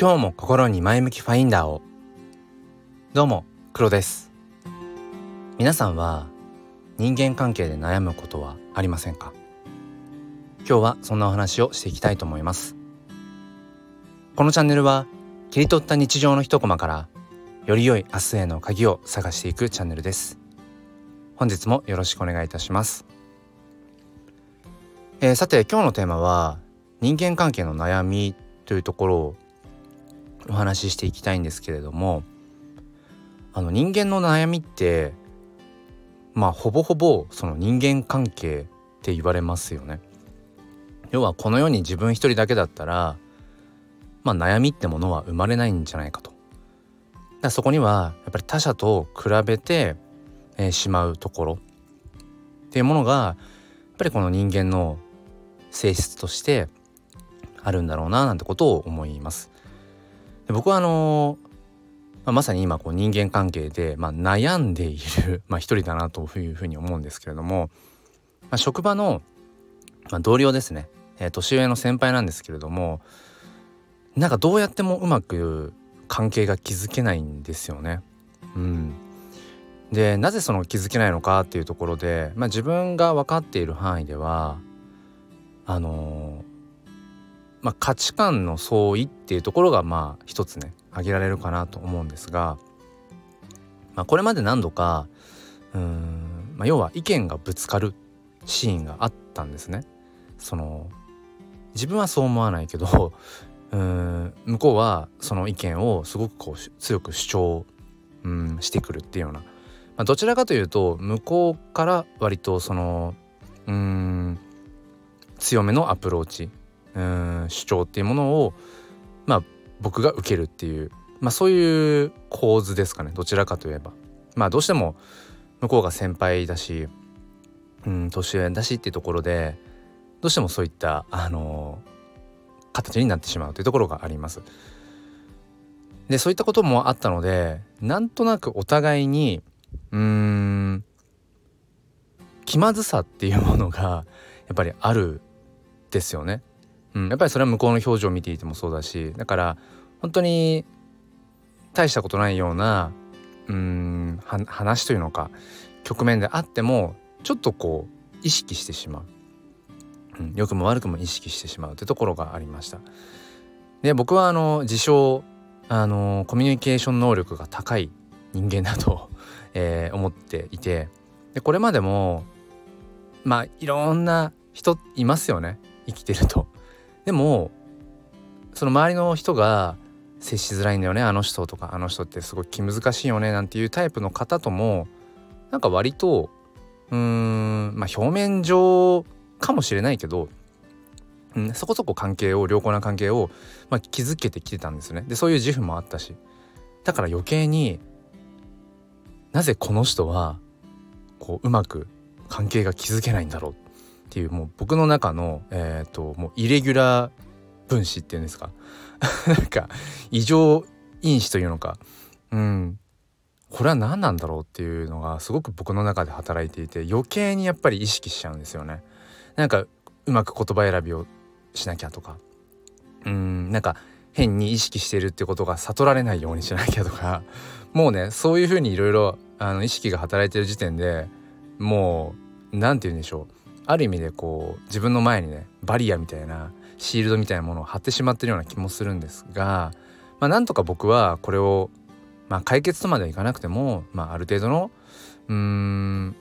今日も心に前向きファインダーを。どうも黒です。皆さんは人間関係で悩むことはありませんか？今日はそんなお話をしていきたいと思います。このチャンネルは切り取った日常の一コマからより良い明日への鍵を探していくチャンネルです。本日もよろしくお願いいたします、えー、さて今日のテーマは人間関係の悩みというところをお話ししていきたいんですけれどもあの人間の悩みってまあほぼほぼその人間関係って言われますよね。要はこの世に自分一人だけだったらまあ悩みってものは生まれないんじゃないかと。だそこにはやっぱり他者と比べて、えー、しまうところっていうものがやっぱりこの人間の性質としてあるんだろうななんてことを思います。で僕はあのまあ、まさに今こう人間関係で、まあ、悩んでいる、まあ、一人だなというふうに思うんですけれども、まあ、職場の、まあ、同僚ですね、えー、年上の先輩なんですけれどもなんかどうやってもうまく関係が築けないんですよね。うん、でなぜその気づけないのかっていうところで、まあ、自分が分かっている範囲ではあのまあ、価値観の相違っていうところがまあ一つね挙げられるかなと思うんですが、まあ、これまで何度かうん、まあ、要は意見がぶつかるシーンがあったんですね。その自分はそう思わないけど うん向こうはその意見をすごくこう強く主張うんしてくるっていうような、まあ、どちらかというと向こうから割とそのうん強めのアプローチうん主張っていうものをまあ僕が受けるっていうまあそういう構図ですかねどちらかといえばまあどうしても向こうが先輩だしうん年上だしっていうところでどうしてもそういったあの形になってしまうというところがあります。でそういったこともあったのでなんとなくお互いにうーん気まずさっていうものがやっぱりあるですよね。うん、やっぱりそれは向こうの表情を見ていてもそうだしだから本当に大したことないようなうん話というのか局面であってもちょっとこう意識してしまう、うん、良くも悪くも意識してしまうというところがありました。で僕はあの自称あのコミュニケーション能力が高い人間だと えー、思っていてでこれまでもまあいろんな人いますよね生きてると。でもその周りの人が接しづらいんだよねあの人とかあの人ってすごい気難しいよねなんていうタイプの方ともなんか割とうーんまあ表面上かもしれないけど、うん、そこそこ関係を良好な関係を、まあ、築けてきてたんですね。でそういう自負もあったし。だから余計になぜこの人はこううまく関係が築けないんだろうっていうもう僕の中のえっ、ー、ともうイレギュラー分子っていうんですか？なんか異常因子というのか。うん。これは何なんだろうっていうのがすごく僕の中で働いていて余計にやっぱり意識しちゃうんですよね。なんかうまく言葉選びをしなきゃとか。うん。なんか変に意識してるってことが悟られないようにしなきゃとか。もうねそういうふうにいろいろ意識が働いてる時点でもう何て言うんでしょう。ある意味でこう自分の前にねバリアみたいなシールドみたいなものを貼ってしまってるような気もするんですが、まあ、なんとか僕はこれを、まあ、解決とまではいかなくても、まあ、ある程度のうーん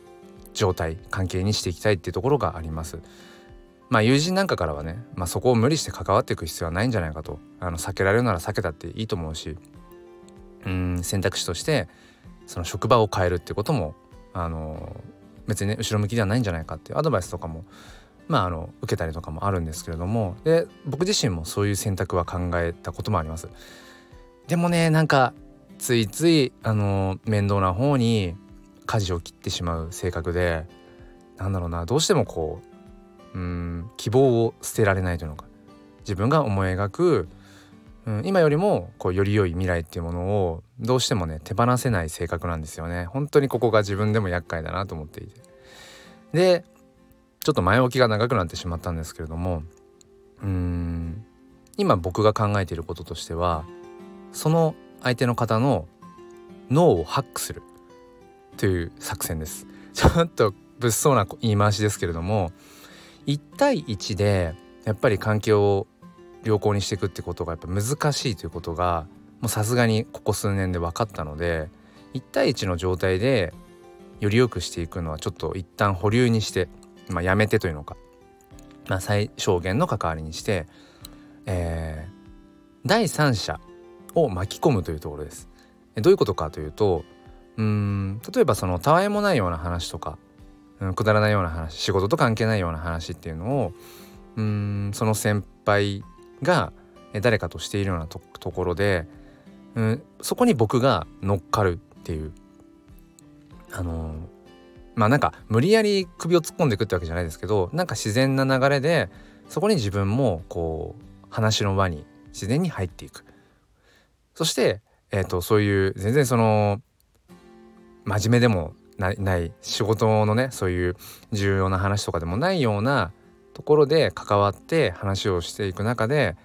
状態関係にしていきたいっていうところがあります。まあ友人なんかからはね、まあ、そこを無理して関わっていく必要はないんじゃないかとあの避けられるなら避けたっていいと思うしうん選択肢としてその職場を変えるってこともあの別にね後ろ向きではないんじゃないかっていうアドバイスとかもまああの受けたりとかもあるんですけれどもで僕自身もそういう選択は考えたこともあります。でもねなんかついついあの面倒な方に舵を切ってしまう性格でなんだろうなどうしてもこううん希望を捨てられないというのか自分が思い描く、うん、今よりもこうより良い未来っていうものをどうしてもね手放せない性格なんですよね。本当にここが自分でも厄介だなと思っていて。でちょっと前置きが長くなってしまったんですけれどもうーん今僕が考えていることとしてはその相手の方の脳をハックするという作戦です。ちょっと物騒な言い回しですけれども1対1でやっぱり関係を良好にしていくってことがやっぱ難しいということがもうさすがにここ数年で分かったので1対1の状態でより良くしていくのはちょっと一旦保留にして、まあ、やめてというのか、まあ、最小限の関わりにして、えー、第三者を巻き込むというところです。どういうことかというとうん例えばそのたわいもないような話とか、うん、くだらないような話仕事と関係ないような話っていうのをうんその先輩が誰かとしているようなところで、うん、そこに僕が乗っかるっていう。あのまあなんか無理やり首を突っ込んでいくってわけじゃないですけどなんか自然な流れでそこに自分もこう話の輪に自然に入っていく。そして、えーと、そういう全然その真面目でもない仕事のねそういう重要な話とかでもないようなところで関わって話をしていく中で、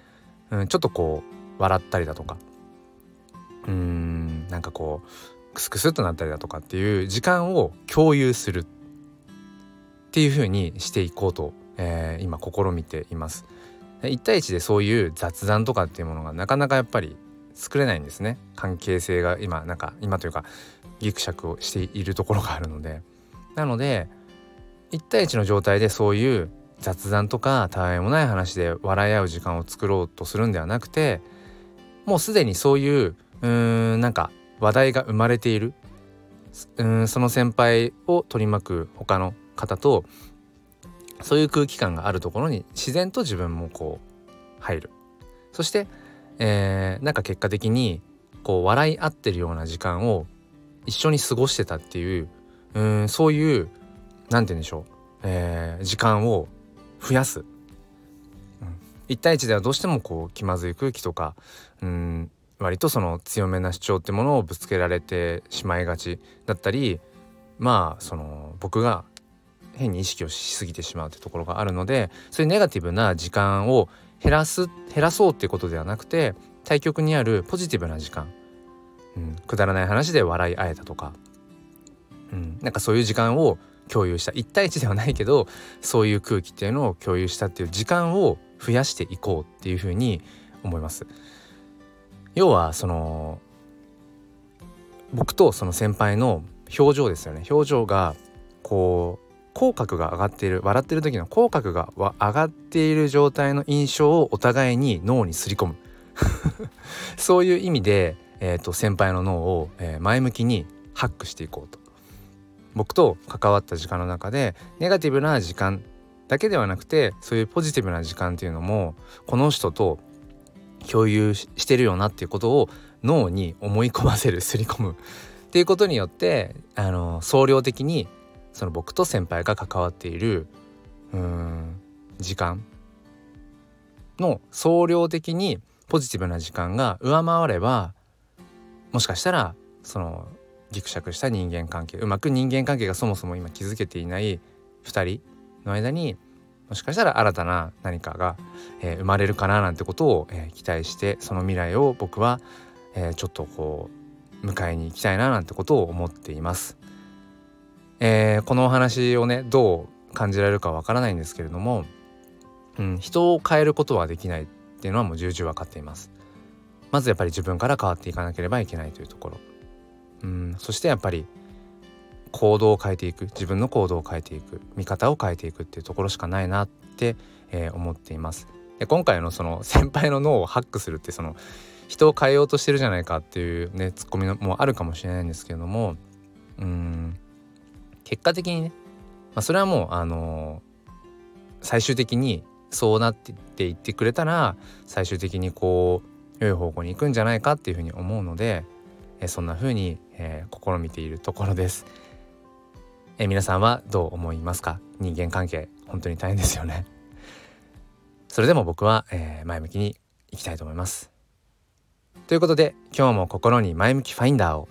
うん、ちょっとこう笑ったりだとかうんなんかこうクスクスっとなったりだとかっていう時間を共有するっていう風にしていこうと、えー、今試みています。1対1でそういう雑談とかっていうものがなかなかやっぱり作れないんですね関係性が今なんか今というかギクシャクをしているところがあるのでなので1対1の状態でそういう雑談とかたわいもない話で笑い合う時間を作ろうとするんではなくてもうすでにそういううーんなんか話題が生まれている。うんその先輩を取り巻く他の方とそういう空気感があるところに自然と自分もこう入る。そして、えー、なんか結果的にこう笑い合ってるような時間を一緒に過ごしてたっていううんそういう何て言うんでしょう、えー、時間を増やす、うん、1対1ではどうしてもこう気まずい空気とかうん割とその強めな主張ってものをぶつけられてしまいがちだったりまあその僕が変に意識をしすぎてしまうというところがあるのでそういうネガティブな時間を減らす減らそうっていうことではなくて対極にあるポジティブな時間、うん、くだらない話で笑い合えたとか、うん、なんかそういう時間を共有した。1対1ではないけどそういう空気っていうのを共有したっていう時間を増やしていこうっていうふうに思います。要はその僕とその先輩の表情ですよね。表情がこう口角が上がっている笑ってる時の口角が上がっている状態の印象をお互いに脳にすり込む。そういう意味で、えーと、先輩の脳を、え、前向きにハックしていこうと。僕と関わった時間の中でネガティブな時間だけではなくてそういうポジティブな時間っていうのもこの人と共有してるよなっていうことを脳に思い込ませるすり込む。っていうことによってあの総量的にその僕と先輩が関わっているうん時間の総量的にポジティブな時間が上回ればもしかしたらそのギクシャクした人間関係うまく人間関係がそもそも今築けていない2人の間にもしかしたら新たな何かが、えー、生まれるかななんてことを、えー、期待してその未来を僕は、えー、ちょっとこう迎えに行きたいななんてことを思っています。え、このお話をねどう感じられるかわからないんですけれども、うん、人を変えることはできないっていうのはもう重々分かっています。まずやっぱり自分から変わっていかなければいけないというところ、うん、そしてやっぱり行動を変えていく自分の行動を変えていく見方を変えていくっていうところしかないなって、えー、思っています。で今回のその先輩の脳をハックするってその人を変えようとしてるじゃないかっていうねツッコミもあるかもしれないんですけれどもうん結果的にね、まあ、それはもうあのー、最終的にそうなってって言ってくれたら最終的にこう良い方向に行くんじゃないかっていうふうに思うので、えそんな風に、えー、試みているところです。え皆さんはどう思いますか？人間関係本当に大変ですよね。それでも僕は、えー、前向きにいきたいと思います。ということで今日も心に前向きファインダーを